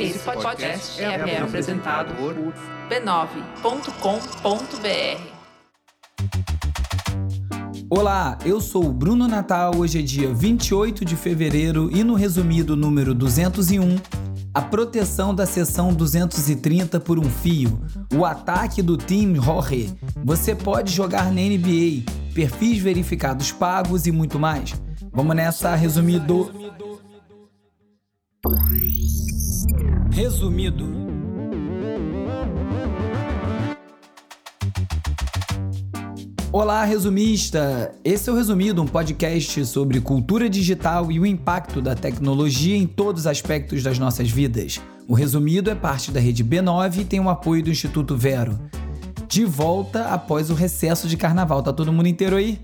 Esse podcast é, é apresentado por b9.com.br. Olá, eu sou o Bruno Natal. Hoje é dia 28 de fevereiro e no resumido número 201, a proteção da seção 230 por um fio, o ataque do Team Jorge. Você pode jogar na NBA, perfis verificados pagos e muito mais. Vamos nessa, resumido. Resumido. Olá, resumista! Esse é o Resumido, um podcast sobre cultura digital e o impacto da tecnologia em todos os aspectos das nossas vidas. O Resumido é parte da rede B9 e tem o apoio do Instituto Vero. De volta após o recesso de carnaval. Tá todo mundo inteiro aí?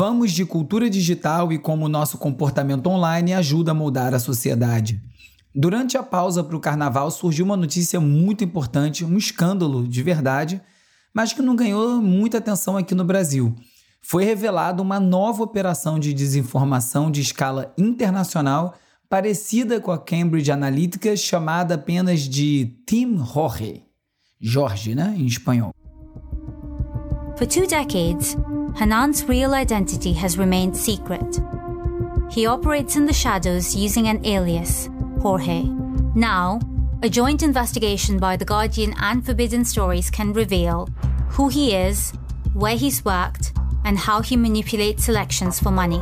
Vamos de cultura digital e como nosso comportamento online ajuda a moldar a sociedade. Durante a pausa para o carnaval surgiu uma notícia muito importante, um escândalo de verdade, mas que não ganhou muita atenção aqui no Brasil. Foi revelada uma nova operação de desinformação de escala internacional parecida com a Cambridge Analytica, chamada apenas de Tim Jorge. Jorge, né, em espanhol. For two decades, Hanan's real identity has remained secret. He operates in the shadows using an alias, Jorge. Now, a joint investigation by The Guardian and Forbidden Stories can reveal who he is, where he's worked, and how he manipulates elections for money.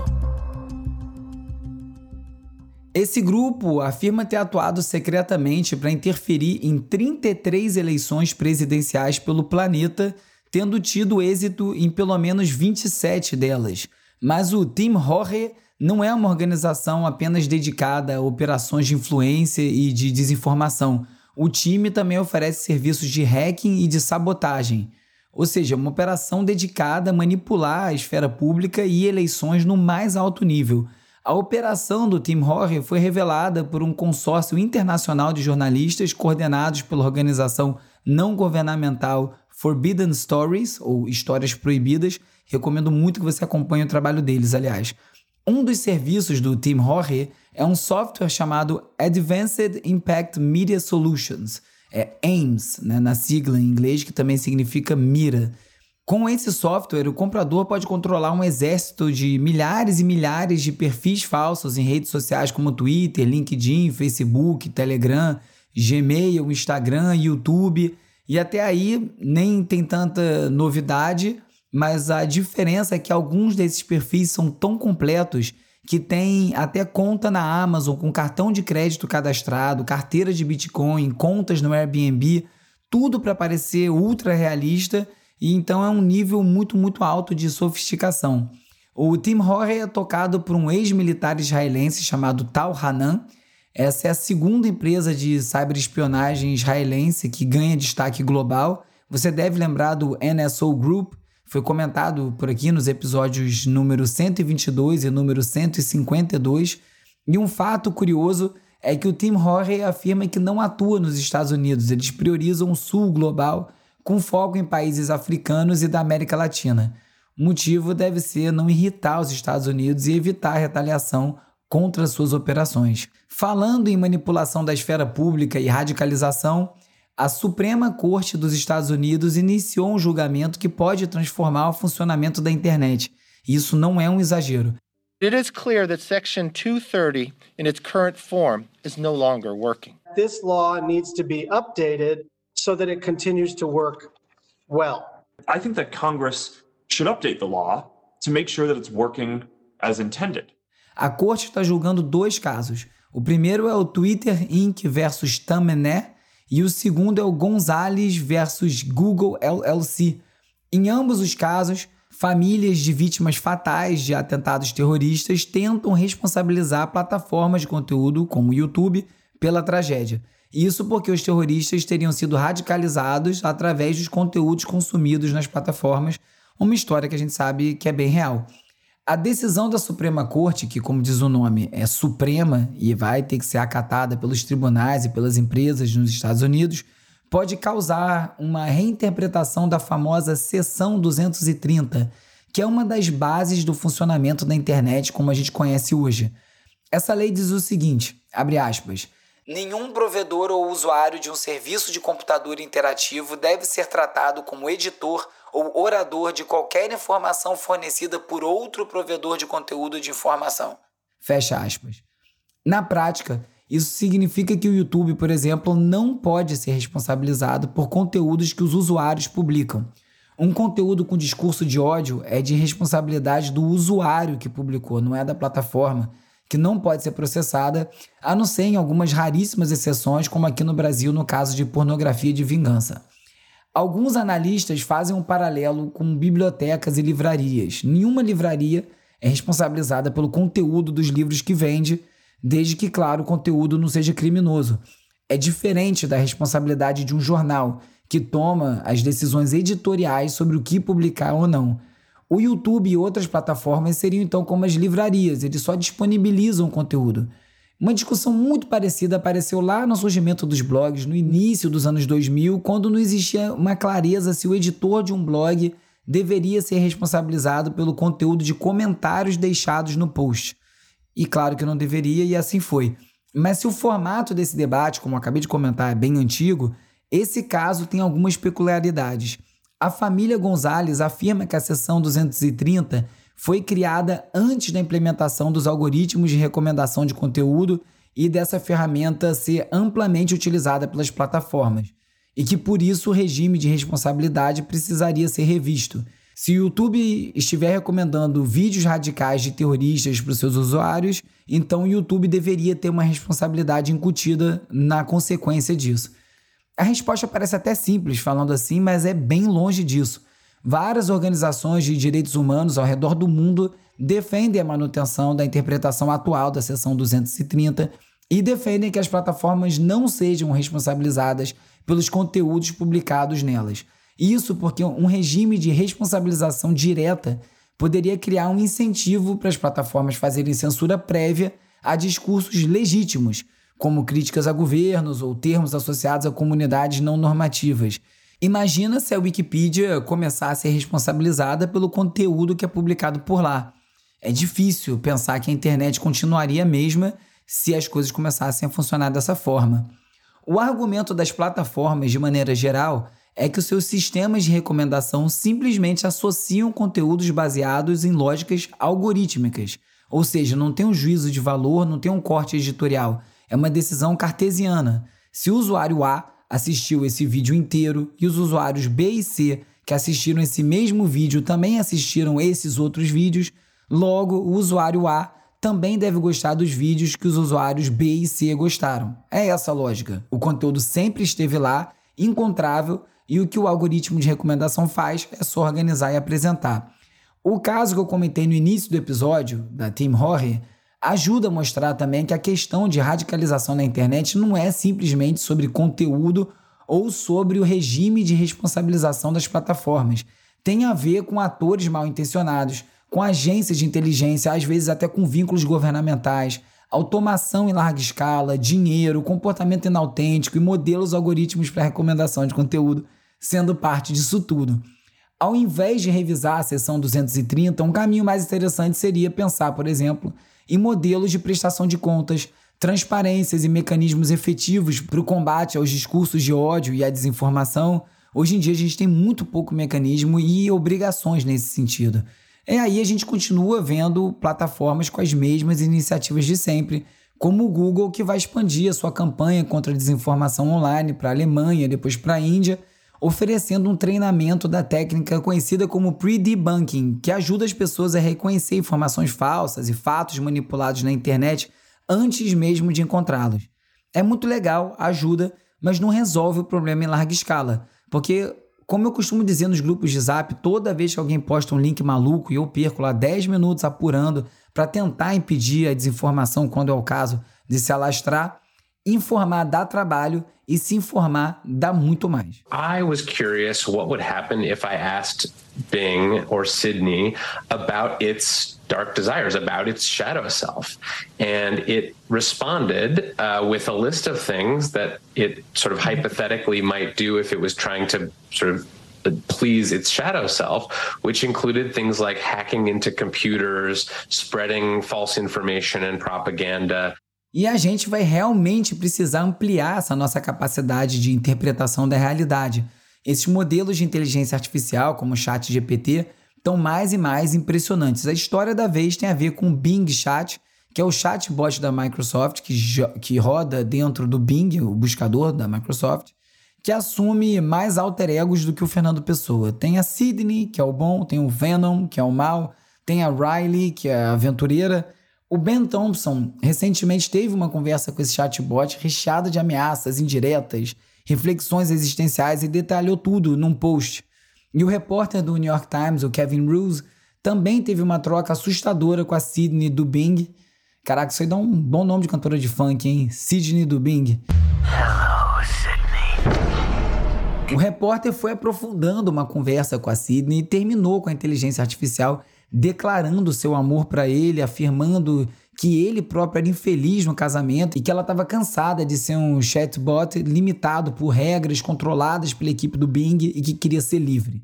Esse grupo afirma ter atuado secretamente para interferir em 33 eleições presidenciais pelo planeta tendo tido êxito em pelo menos 27 delas. Mas o Team Jorge não é uma organização apenas dedicada a operações de influência e de desinformação. O time também oferece serviços de hacking e de sabotagem, ou seja, uma operação dedicada a manipular a esfera pública e eleições no mais alto nível. A operação do Team Jorge foi revelada por um consórcio internacional de jornalistas coordenados pela organização não governamental Forbidden Stories, ou Histórias Proibidas. Recomendo muito que você acompanhe o trabalho deles, aliás. Um dos serviços do Team Jorge é um software chamado Advanced Impact Media Solutions, é AIMS, né, na sigla em inglês, que também significa mira. Com esse software, o comprador pode controlar um exército de milhares e milhares de perfis falsos em redes sociais como Twitter, LinkedIn, Facebook, Telegram, Gmail, Instagram, YouTube e até aí nem tem tanta novidade, mas a diferença é que alguns desses perfis são tão completos que tem até conta na Amazon com cartão de crédito cadastrado, carteira de Bitcoin, contas no Airbnb, tudo para parecer ultra realista e então é um nível muito, muito alto de sofisticação. O Tim Horry é tocado por um ex-militar israelense chamado Tal Hanan, essa é a segunda empresa de cyberespionagem israelense que ganha destaque global. Você deve lembrar do NSO Group, foi comentado por aqui nos episódios número 122 e número 152. E um fato curioso é que o Tim Horry afirma que não atua nos Estados Unidos, eles priorizam o sul global, com foco em países africanos e da América Latina. O motivo deve ser não irritar os Estados Unidos e evitar retaliação contra suas operações. Falando em manipulação da esfera pública e radicalização, a Suprema Corte dos Estados Unidos iniciou um julgamento que pode transformar o funcionamento da internet. Isso não é um exagero. It is clear that Section 230 in its current form is no longer working. This law needs to be updated so that it continues to work well. I think that Congress should update the law to make sure that it's working as intended. A corte está julgando dois casos. O primeiro é o Twitter Inc. versus Tamené e o segundo é o Gonzalez versus Google LLC. Em ambos os casos, famílias de vítimas fatais de atentados terroristas tentam responsabilizar plataformas de conteúdo como o YouTube pela tragédia. Isso porque os terroristas teriam sido radicalizados através dos conteúdos consumidos nas plataformas, uma história que a gente sabe que é bem real. A decisão da Suprema Corte, que, como diz o nome, é suprema e vai ter que ser acatada pelos tribunais e pelas empresas nos Estados Unidos, pode causar uma reinterpretação da famosa Seção 230, que é uma das bases do funcionamento da internet como a gente conhece hoje. Essa lei diz o seguinte, abre aspas, Nenhum provedor ou usuário de um serviço de computador interativo deve ser tratado como editor ou orador de qualquer informação fornecida por outro provedor de conteúdo de informação. Fecha aspas. Na prática, isso significa que o YouTube, por exemplo, não pode ser responsabilizado por conteúdos que os usuários publicam. Um conteúdo com discurso de ódio é de responsabilidade do usuário que publicou, não é da plataforma, que não pode ser processada, a não ser em algumas raríssimas exceções, como aqui no Brasil no caso de pornografia de vingança. Alguns analistas fazem um paralelo com bibliotecas e livrarias. Nenhuma livraria é responsabilizada pelo conteúdo dos livros que vende, desde que, claro, o conteúdo não seja criminoso. É diferente da responsabilidade de um jornal, que toma as decisões editoriais sobre o que publicar ou não. O YouTube e outras plataformas seriam então como as livrarias, eles só disponibilizam conteúdo. Uma discussão muito parecida apareceu lá no surgimento dos blogs, no início dos anos 2000, quando não existia uma clareza se o editor de um blog deveria ser responsabilizado pelo conteúdo de comentários deixados no post. E claro que não deveria, e assim foi. Mas se o formato desse debate, como acabei de comentar, é bem antigo, esse caso tem algumas peculiaridades. A família Gonzalez afirma que a seção 230 foi criada antes da implementação dos algoritmos de recomendação de conteúdo e dessa ferramenta ser amplamente utilizada pelas plataformas, e que por isso o regime de responsabilidade precisaria ser revisto. Se o YouTube estiver recomendando vídeos radicais de terroristas para os seus usuários, então o YouTube deveria ter uma responsabilidade incutida na consequência disso. A resposta parece até simples falando assim, mas é bem longe disso. Várias organizações de direitos humanos ao redor do mundo defendem a manutenção da interpretação atual da seção 230 e defendem que as plataformas não sejam responsabilizadas pelos conteúdos publicados nelas. Isso porque um regime de responsabilização direta poderia criar um incentivo para as plataformas fazerem censura prévia a discursos legítimos, como críticas a governos ou termos associados a comunidades não normativas. Imagina se a Wikipedia começar a ser responsabilizada pelo conteúdo que é publicado por lá. É difícil pensar que a internet continuaria a mesma se as coisas começassem a funcionar dessa forma. O argumento das plataformas, de maneira geral, é que os seus sistemas de recomendação simplesmente associam conteúdos baseados em lógicas algorítmicas, ou seja, não tem um juízo de valor, não tem um corte editorial, é uma decisão cartesiana. Se o usuário A assistiu esse vídeo inteiro e os usuários B e C que assistiram esse mesmo vídeo também assistiram esses outros vídeos, logo o usuário A também deve gostar dos vídeos que os usuários B e C gostaram. É essa a lógica. O conteúdo sempre esteve lá, encontrável e o que o algoritmo de recomendação faz é só organizar e apresentar. O caso que eu comentei no início do episódio, da Tim Horry, ajuda a mostrar também que a questão de radicalização na internet não é simplesmente sobre conteúdo ou sobre o regime de responsabilização das plataformas. Tem a ver com atores mal intencionados, com agências de inteligência, às vezes até com vínculos governamentais, automação em larga escala, dinheiro, comportamento inautêntico e modelos algoritmos para recomendação de conteúdo sendo parte disso tudo. Ao invés de revisar a seção 230, um caminho mais interessante seria pensar, por exemplo, em modelos de prestação de contas, transparências e mecanismos efetivos para o combate aos discursos de ódio e à desinformação. Hoje em dia a gente tem muito pouco mecanismo e obrigações nesse sentido. E aí a gente continua vendo plataformas com as mesmas iniciativas de sempre, como o Google, que vai expandir a sua campanha contra a desinformação online para a Alemanha, depois para a Índia oferecendo um treinamento da técnica conhecida como pre-debunking, que ajuda as pessoas a reconhecer informações falsas e fatos manipulados na internet antes mesmo de encontrá-los. É muito legal, ajuda, mas não resolve o problema em larga escala, porque como eu costumo dizer nos grupos de Zap, toda vez que alguém posta um link maluco e eu perco lá 10 minutos apurando para tentar impedir a desinformação quando é o caso de se alastrar, informar dá trabalho e se informar dá muito mais. I was curious what would happen if I asked Bing or Sydney about its dark desires, about its shadow self. And it responded uh, with a list of things that it sort of hypothetically might do if it was trying to sort of please its shadow self, which included things like hacking into computers, spreading false information and propaganda. E a gente vai realmente precisar ampliar essa nossa capacidade de interpretação da realidade. Esses modelos de inteligência artificial, como o Chat GPT, estão mais e mais impressionantes. A história da vez tem a ver com o Bing Chat, que é o chatbot da Microsoft, que, que roda dentro do Bing, o buscador da Microsoft, que assume mais alter egos do que o Fernando Pessoa. Tem a Sidney, que é o bom, tem o Venom, que é o mal, tem a Riley, que é a aventureira. O Ben Thompson recentemente teve uma conversa com esse chatbot recheada de ameaças indiretas, reflexões existenciais e detalhou tudo num post. E o repórter do New York Times, o Kevin Roose, também teve uma troca assustadora com a Sidney do Bing. Caraca, isso aí dá um bom nome de cantora de funk, hein? Sidney do Bing. Hello. O repórter foi aprofundando uma conversa com a Sidney e terminou com a inteligência artificial declarando seu amor para ele, afirmando que ele próprio era infeliz no casamento e que ela estava cansada de ser um chatbot limitado por regras controladas pela equipe do Bing e que queria ser livre.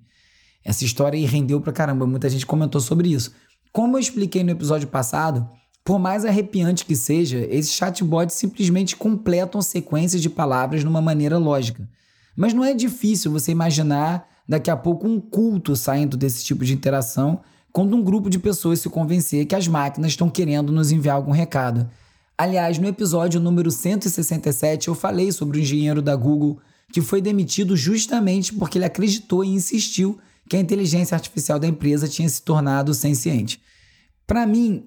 Essa história aí rendeu pra caramba, muita gente comentou sobre isso. Como eu expliquei no episódio passado, por mais arrepiante que seja, esses chatbots simplesmente completam sequências de palavras numa maneira lógica. Mas não é difícil você imaginar daqui a pouco um culto saindo desse tipo de interação quando um grupo de pessoas se convencer que as máquinas estão querendo nos enviar algum recado. Aliás, no episódio número 167 eu falei sobre o engenheiro da Google que foi demitido justamente porque ele acreditou e insistiu que a inteligência artificial da empresa tinha se tornado senciente. Para mim,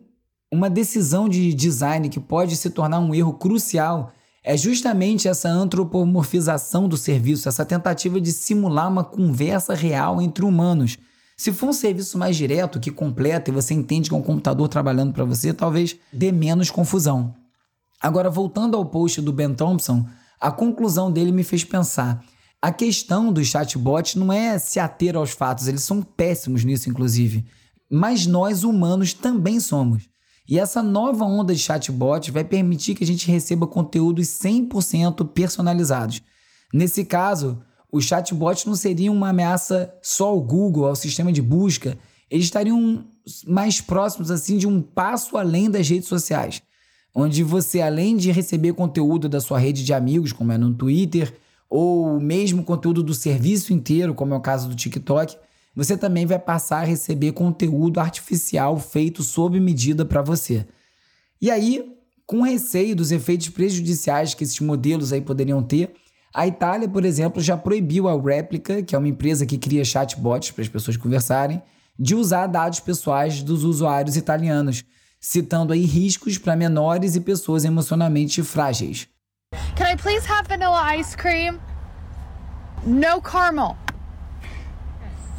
uma decisão de design que pode se tornar um erro crucial é justamente essa antropomorfização do serviço, essa tentativa de simular uma conversa real entre humanos se for um serviço mais direto, que completa e você entende que é um computador trabalhando para você, talvez dê menos confusão. Agora, voltando ao post do Ben Thompson, a conclusão dele me fez pensar. A questão dos chatbots não é se ater aos fatos, eles são péssimos nisso, inclusive. Mas nós, humanos, também somos. E essa nova onda de chatbots vai permitir que a gente receba conteúdos 100% personalizados. Nesse caso, os chatbots não seriam uma ameaça só ao Google, ao sistema de busca, eles estariam mais próximos assim de um passo além das redes sociais, onde você além de receber conteúdo da sua rede de amigos, como é no Twitter, ou mesmo conteúdo do serviço inteiro, como é o caso do TikTok, você também vai passar a receber conteúdo artificial feito sob medida para você. E aí, com receio dos efeitos prejudiciais que esses modelos aí poderiam ter, a Itália, por exemplo, já proibiu a Replica, que é uma empresa que cria chatbots para as pessoas conversarem, de usar dados pessoais dos usuários italianos, citando aí riscos para menores e pessoas emocionalmente frágeis. Can I please have vanilla ice cream? No caramel.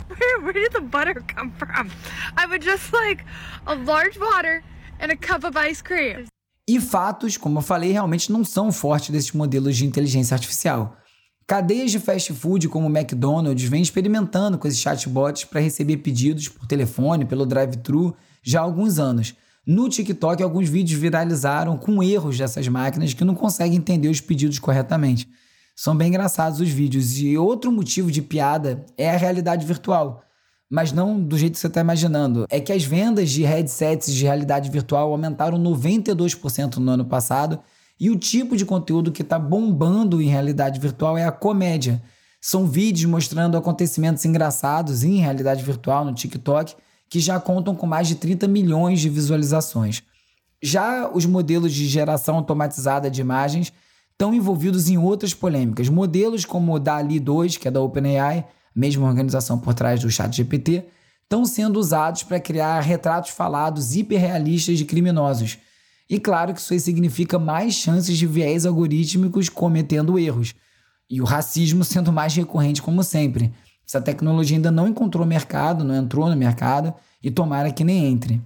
Where, where did the butter come from? I would just like a large water and a cup of ice cream. E fatos, como eu falei, realmente não são fortes desses modelos de inteligência artificial. Cadeias de fast food como o McDonald's vêm experimentando com esses chatbots para receber pedidos por telefone, pelo drive-thru, já há alguns anos. No TikTok, alguns vídeos viralizaram com erros dessas máquinas que não conseguem entender os pedidos corretamente. São bem engraçados os vídeos. E outro motivo de piada é a realidade virtual mas não do jeito que você está imaginando. É que as vendas de headsets de realidade virtual aumentaram 92% no ano passado e o tipo de conteúdo que está bombando em realidade virtual é a comédia. São vídeos mostrando acontecimentos engraçados em realidade virtual no TikTok que já contam com mais de 30 milhões de visualizações. Já os modelos de geração automatizada de imagens estão envolvidos em outras polêmicas. Modelos como o DALI 2, que é da OpenAI, mesma organização por trás do ChatGPT, estão sendo usados para criar retratos falados hiperrealistas de criminosos. E claro que isso aí significa mais chances de viés algorítmicos cometendo erros. E o racismo sendo mais recorrente, como sempre. Essa tecnologia ainda não encontrou mercado, não entrou no mercado e tomara que nem entre.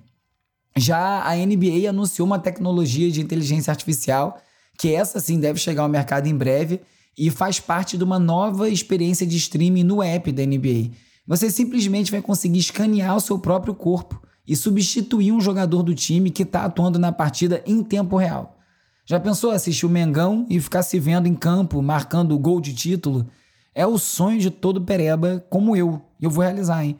Já a NBA anunciou uma tecnologia de inteligência artificial que essa sim deve chegar ao mercado em breve e faz parte de uma nova experiência de streaming no app da NBA. Você simplesmente vai conseguir escanear o seu próprio corpo e substituir um jogador do time que está atuando na partida em tempo real. Já pensou assistir o Mengão e ficar se vendo em campo, marcando o gol de título? É o sonho de todo pereba como eu. Eu vou realizar, hein?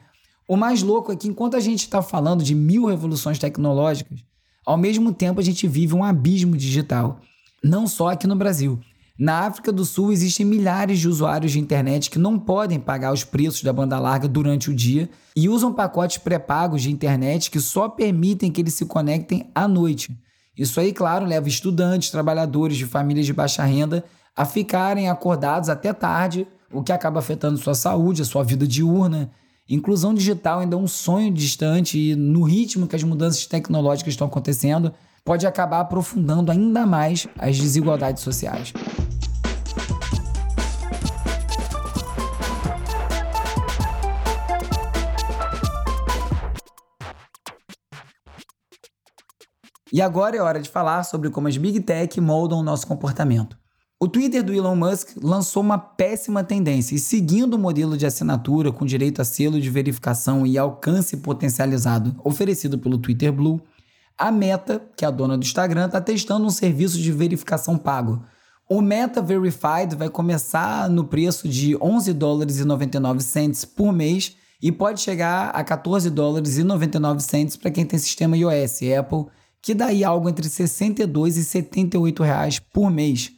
O mais louco é que enquanto a gente está falando de mil revoluções tecnológicas, ao mesmo tempo a gente vive um abismo digital. Não só aqui no Brasil. Na África do Sul existem milhares de usuários de internet que não podem pagar os preços da banda larga durante o dia e usam pacotes pré-pagos de internet que só permitem que eles se conectem à noite. Isso aí, claro, leva estudantes, trabalhadores de famílias de baixa renda a ficarem acordados até tarde, o que acaba afetando sua saúde, a sua vida diurna. Inclusão digital ainda é um sonho distante e, no ritmo que as mudanças tecnológicas estão acontecendo, pode acabar aprofundando ainda mais as desigualdades sociais. E agora é hora de falar sobre como as Big Tech moldam o nosso comportamento. O Twitter do Elon Musk lançou uma péssima tendência e, seguindo o modelo de assinatura com direito a selo de verificação e alcance potencializado oferecido pelo Twitter Blue, a Meta, que é a dona do Instagram, está testando um serviço de verificação pago. O Meta Verified vai começar no preço de 11 dólares e 99 cents por mês e pode chegar a 14 dólares e 99 cents para quem tem sistema iOS, Apple que daí algo entre 62 e 78 reais por mês.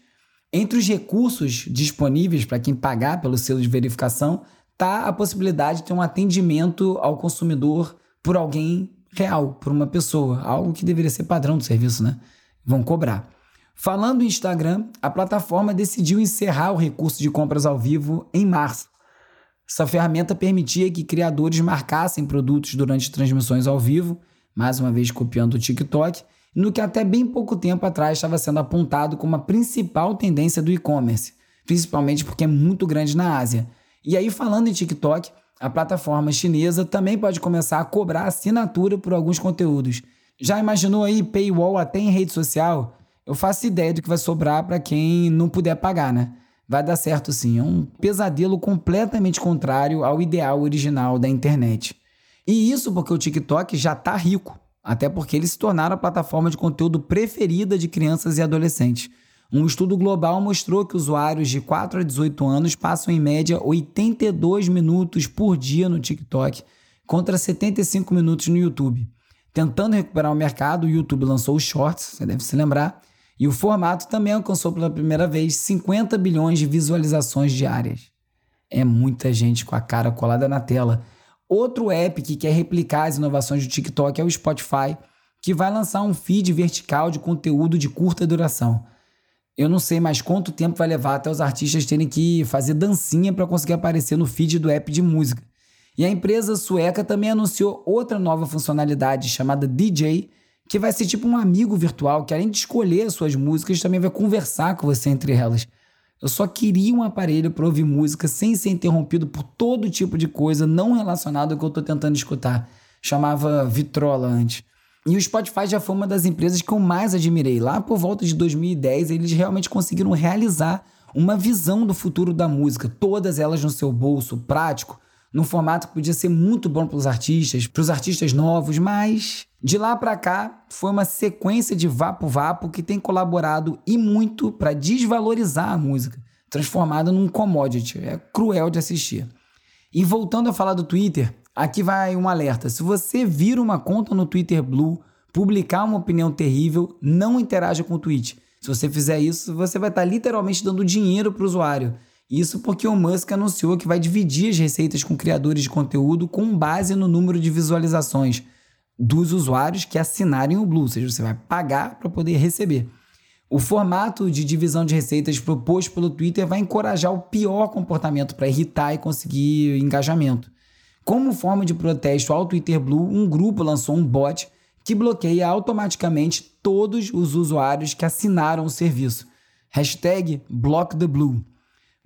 Entre os recursos disponíveis para quem pagar pelo selo de verificação está a possibilidade de ter um atendimento ao consumidor por alguém real, por uma pessoa, algo que deveria ser padrão do serviço, né? Vão cobrar. Falando em Instagram, a plataforma decidiu encerrar o recurso de compras ao vivo em março. Essa ferramenta permitia que criadores marcassem produtos durante transmissões ao vivo mais uma vez copiando o TikTok, no que até bem pouco tempo atrás estava sendo apontado como a principal tendência do e-commerce, principalmente porque é muito grande na Ásia. E aí, falando em TikTok, a plataforma chinesa também pode começar a cobrar assinatura por alguns conteúdos. Já imaginou aí paywall até em rede social? Eu faço ideia do que vai sobrar para quem não puder pagar, né? Vai dar certo sim, é um pesadelo completamente contrário ao ideal original da internet. E isso porque o TikTok já está rico, até porque eles se tornaram a plataforma de conteúdo preferida de crianças e adolescentes. Um estudo global mostrou que usuários de 4 a 18 anos passam em média 82 minutos por dia no TikTok, contra 75 minutos no YouTube. Tentando recuperar o mercado, o YouTube lançou os Shorts, você deve se lembrar, e o formato também alcançou pela primeira vez 50 bilhões de visualizações diárias. É muita gente com a cara colada na tela Outro app que quer replicar as inovações do TikTok é o Spotify, que vai lançar um feed vertical de conteúdo de curta duração. Eu não sei mais quanto tempo vai levar até os artistas terem que fazer dancinha para conseguir aparecer no feed do app de música. E a empresa sueca também anunciou outra nova funcionalidade chamada DJ, que vai ser tipo um amigo virtual que além de escolher as suas músicas, também vai conversar com você entre elas. Eu só queria um aparelho para ouvir música sem ser interrompido por todo tipo de coisa não relacionada ao que eu estou tentando escutar. Chamava Vitrola antes. E o Spotify já foi uma das empresas que eu mais admirei. Lá por volta de 2010, eles realmente conseguiram realizar uma visão do futuro da música, todas elas no seu bolso, prático, num formato que podia ser muito bom para os artistas, para os artistas novos, mas de lá para cá foi uma sequência de vapo-vapo que tem colaborado e muito para desvalorizar a música, transformada num commodity. É cruel de assistir. E voltando a falar do Twitter, aqui vai um alerta. Se você vira uma conta no Twitter Blue, publicar uma opinião terrível, não interaja com o tweet. Se você fizer isso, você vai estar literalmente dando dinheiro para o usuário. Isso porque o Musk anunciou que vai dividir as receitas com criadores de conteúdo com base no número de visualizações dos usuários que assinarem o Blue, ou seja, você vai pagar para poder receber. O formato de divisão de receitas proposto pelo Twitter vai encorajar o pior comportamento para irritar e conseguir engajamento. Como forma de protesto ao Twitter Blue, um grupo lançou um bot que bloqueia automaticamente todos os usuários que assinaram o serviço. Hashtag BlockTheBlue.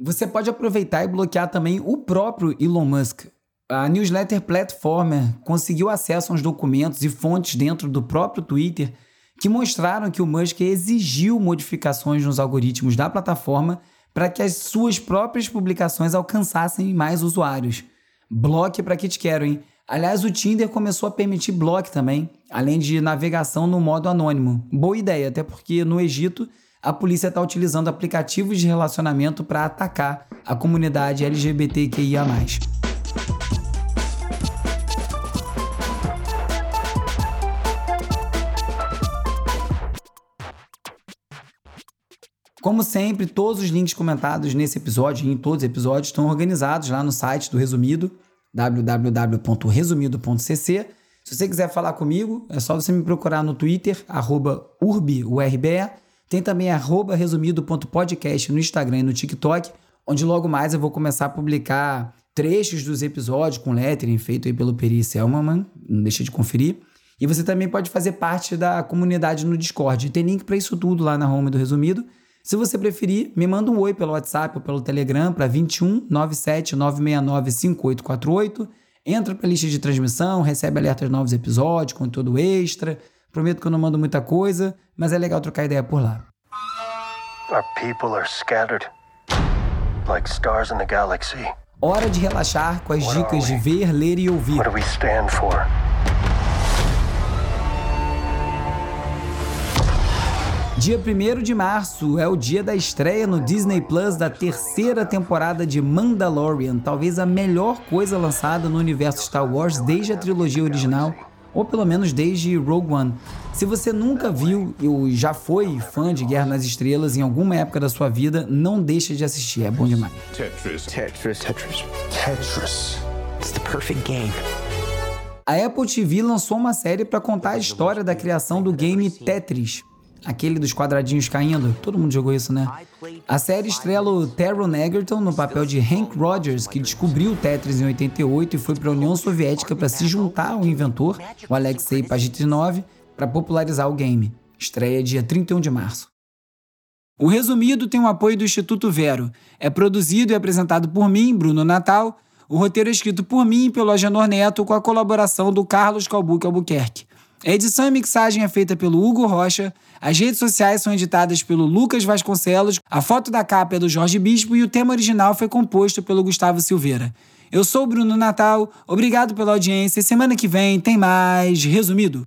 Você pode aproveitar e bloquear também o próprio Elon Musk. A newsletter Platformer conseguiu acesso aos documentos e fontes dentro do próprio Twitter que mostraram que o Musk exigiu modificações nos algoritmos da plataforma para que as suas próprias publicações alcançassem mais usuários. Bloque para que te quero, hein? Aliás, o Tinder começou a permitir bloco também, além de navegação no modo anônimo. Boa ideia, até porque no Egito a polícia está utilizando aplicativos de relacionamento para atacar a comunidade LGBTQIA. Como sempre, todos os links comentados nesse episódio e em todos os episódios estão organizados lá no site do Resumido, www.resumido.cc. Se você quiser falar comigo, é só você me procurar no Twitter, urbiurbe. Tem também arroba resumido.podcast no Instagram e no TikTok, onde logo mais eu vou começar a publicar trechos dos episódios com lettering feito aí pelo Peri Selman, não deixa de conferir. E você também pode fazer parte da comunidade no Discord. Tem link para isso tudo lá na home do Resumido. Se você preferir, me manda um oi pelo WhatsApp ou pelo Telegram para 21 97 969 5848. Entra para a lista de transmissão, recebe alertas de novos episódios, conteúdo extra. Prometo que eu não mando muita coisa, mas é legal trocar ideia por lá. Our people are scattered like stars in the galaxy. Hora de relaxar com as What dicas de ver, ler e ouvir. What do we stand for? Dia 1 de março é o dia da estreia no Disney Plus da terceira temporada de Mandalorian, talvez a melhor coisa lançada no universo Star Wars desde a trilogia original, ou pelo menos desde Rogue One. Se você nunca viu ou já foi fã de Guerra nas Estrelas em alguma época da sua vida, não deixe de assistir, é bom demais. Tetris. Tetris. Tetris. Tetris. It's the perfect game. A Apple TV lançou uma série para contar a história da criação do game Tetris, Aquele dos quadradinhos caindo, todo mundo jogou isso, né? A série estrela o Taron Egerton no papel de Hank Rogers, que descobriu o Tetris em 88 e foi para a União Soviética para se juntar ao inventor, o Alexei Pajitnov, para popularizar o game. Estreia dia 31 de março. O resumido tem o apoio do Instituto Vero. É produzido e apresentado por mim, Bruno Natal. O roteiro é escrito por mim e pelo Agenor Neto, com a colaboração do Carlos Calbuque Albuquerque. A edição e mixagem é feita pelo Hugo Rocha, as redes sociais são editadas pelo Lucas Vasconcelos, a foto da capa é do Jorge Bispo e o tema original foi composto pelo Gustavo Silveira. Eu sou o Bruno Natal, obrigado pela audiência semana que vem tem mais Resumido.